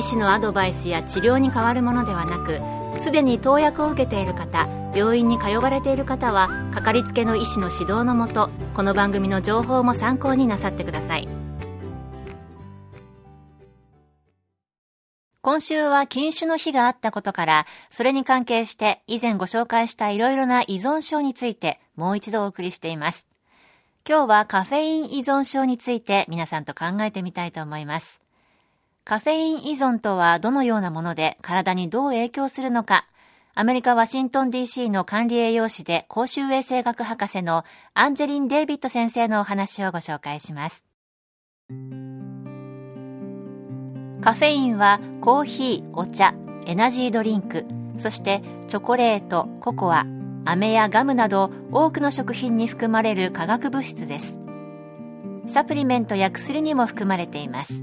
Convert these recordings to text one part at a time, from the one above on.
医師のアドバイスや治療に変わるものではなくすでに投薬を受けている方病院に通われている方はかかりつけの医師の指導のもとこの番組の情報も参考になさってください。今週は禁酒の日があったことからそれに関係して以前ご紹介したいろいろな依存症についてもう一度お送りしています。今日はカフェイン依存症について皆さんと考えてみたいと思います。カフェイン依存とはどのようなもので体にどう影響するのか、アメリカ・ワシントン DC の管理栄養士で公衆衛生学博士のアンジェリン・デイビッド先生のお話をご紹介します。カフェインはコーヒー、お茶、エナジードリンク、そしてチョコレート、ココア、飴やガムなど多くの食品に含まれる化学物質です。サプリメントや薬にも含まれています。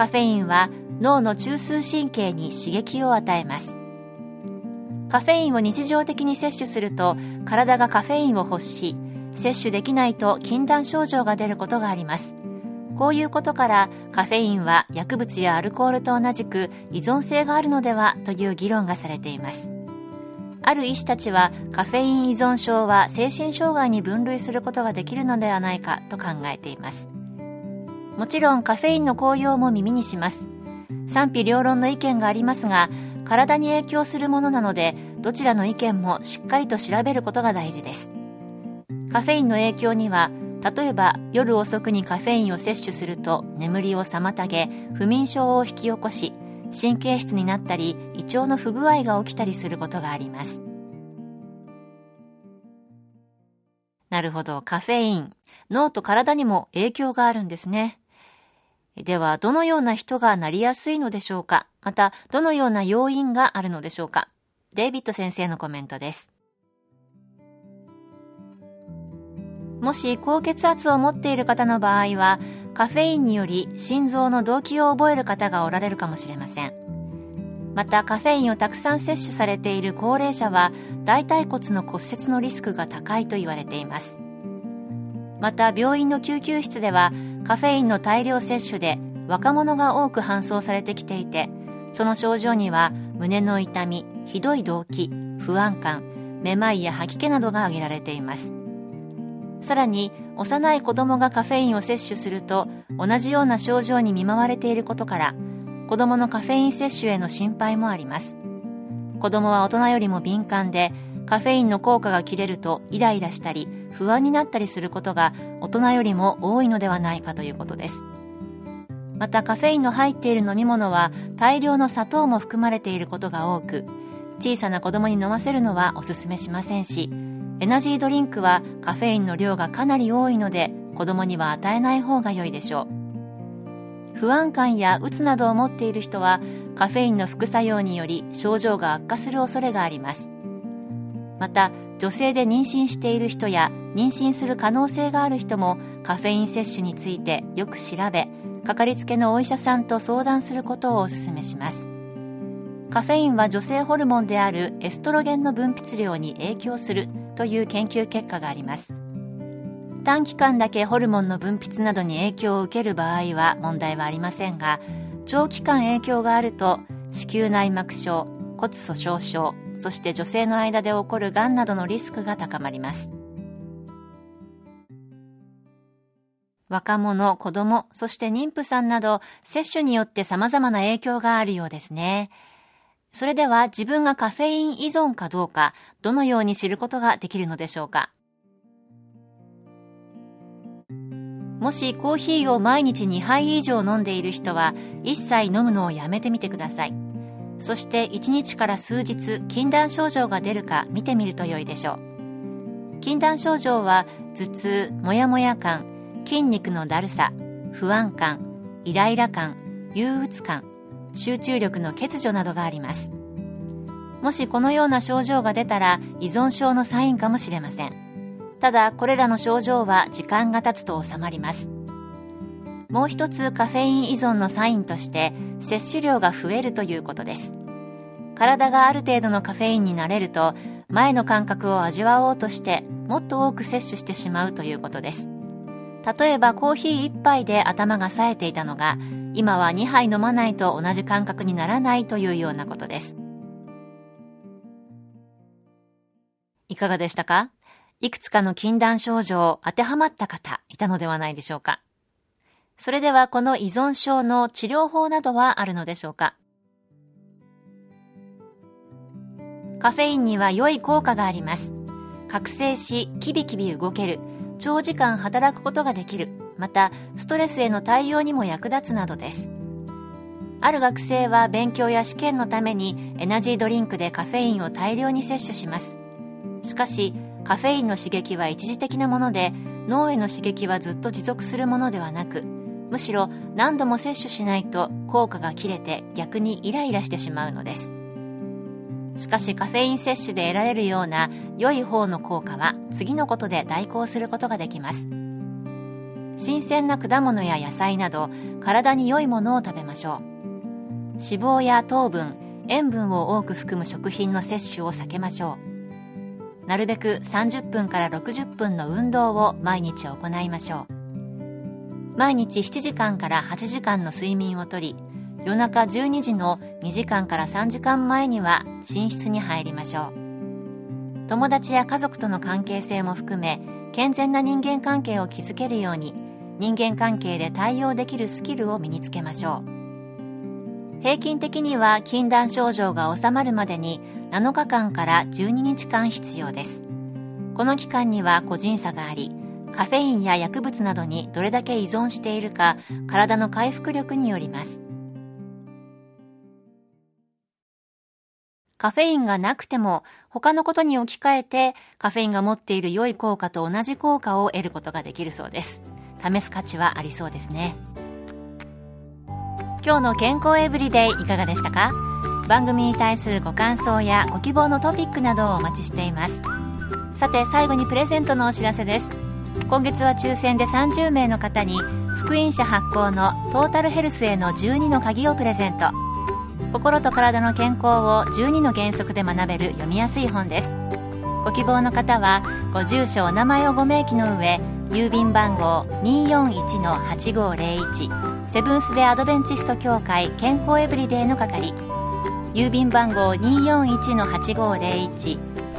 カフェインは脳の中枢神経に刺激を与えます。カフェインを日常的に摂取すると体がカフェインを欲し摂取できないと禁断症状が出ることがあります。こういうことからカフェインは薬物やアルコールと同じく依存性があるのではという議論がされています。ある医師たちはカフェイン依存症は精神障害に分類することができるのではないかと考えています。もちろんカフェインの効用も耳にします。賛否両論の意見がありますが体に影響するものなのでどちらの意見もしっかりと調べることが大事です。カフェインの影響には例えば夜遅くにカフェインを摂取すると眠りを妨げ不眠症を引き起こし神経質になったり胃腸の不具合が起きたりすることがあります。なるほど。カフェイン。脳と体にも影響があるんですね。では、どのような人がなりやすいのでしょうか？また、どのような要因があるのでしょうか？デイビッド先生のコメントです。もし高血圧を持っている方の場合は、カフェインにより心臓の動悸を覚える方がおられるかもしれません。またカフェインをたくさん摂取されている高齢者は大腿骨の骨折のリスクが高いと言われていますまた病院の救急室ではカフェインの大量摂取で若者が多く搬送されてきていてその症状には胸の痛みひどい動悸不安感めまいや吐き気などが挙げられています。さらに幼い子供がカフェインを摂取すると同じような症状に見舞われていることから子供のカフェイン摂取への心配もあります。子供は大人よりも敏感でカフェインの効果が切れるとイライラしたり不安になったりすることが大人よりも多いのではないかということです。またカフェインの入っている飲み物は大量の砂糖も含まれていることが多く小さな子供に飲ませるのはおすすめしませんしエナジードリンクはカフェインの量がかなり多いので子供には与えない方が良いでしょう。不安感やうつなどを持っている人はカフェインの副作用により症状が悪化する恐れがあります。また女性で妊娠している人や妊娠する可能性がある人もカフェイン摂取についてよく調べかかりつけのお医者さんと相談することをお勧めします。カフェインは女性ホルモンであるエストロゲンの分泌量に影響するという研究結果があります。短期間だけホルモンの分泌などに影響を受ける場合は問題はありませんが長期間影響があると子宮内膜症骨粗しょう症そして女性の間で起こるがんなどのリスクが高まります若者、子供、そして妊婦さんなど、接種によって様々な影響があるようですね。それでは自分がカフェイン依存かどうか、どのように知ることができるのでしょうか。もしコーヒーを毎日2杯以上飲んでいる人は、一切飲むのをやめてみてください。そして1日から数日禁断症状が出るか見てみると良いでしょう。禁断症状は頭痛もやもや感筋肉のだるさ不安感イライラ感憂鬱感集中力の欠如などがあります。もしこのような症状が出たら依存症のサインかもしれません。ただこれらの症状は時間が経つと治まります。もう一つカフェイン依存のサインとして摂取量が増えるということです。体がある程度のカフェインになれると前の感覚を味わおうとしてもっと多く摂取してしまうということです。例えばコーヒー1杯で頭が冴えていたのが今は2杯飲まないと同じ感覚にならないというようなことです。いかがでしたか？いくつかの禁断症状当てはまった方いたのではないでしょうか。それではこの依存症の治療法などはあるのでしょうか？カフェインには良い効果があります。覚醒しキビキビ動ける。長時間働くことができる。またストレスへの対応にも役立つなどです。ある学生は勉強や試験のためにエナジードリンクでカフェインを大量に摂取します。しかしカフェインの刺激は一時的なもので脳への刺激はずっと持続するものではなくむしろ何度も摂取しないと効果が切れて逆にイライラしてしまうのです。しかしカフェイン摂取で得られるような良い方の効果は次のことで代行することができます。新鮮な果物や野菜など体に良いものを食べましょう。脂肪や糖分塩分を多く含む食品の摂取を避けましょう。なるべく30分から60分の運動を毎日行いましょう。毎日7時間から8時間の睡眠をとり夜中12時の2時間から3時間前には寝室に入りましょう。友達や家族との関係性も含め健全な人間関係を築けるように人間関係で対応できるスキルを身につけましょう。平均的には禁断症状が治まるまでに7日間から12日間必要です。この期間には個人差がありカフェインや薬物などにどれだけ依存しているか体の回復力によります。カフェインがなくても他のことに置き換えてカフェインが持っている良い効果と同じ効果を得ることができるそうです。試す価値はありそうですね。今日の健康エブリデイいかがでしたか？番組に対するご感想やご希望のトピックなどをお待ちしています。さて最後にプレゼントのお知らせです。今月は抽選で30名の方に福音社発行のトータルヘルスへの12の鍵をプレゼント。心と体の健康を12の原則で学べる読みやすい本です。ご希望の方はご住所お名前をご明記の上郵便番号241-8501セブンス・デ・アドベンチスト協会健康エブリデイの係。郵便番号241-8501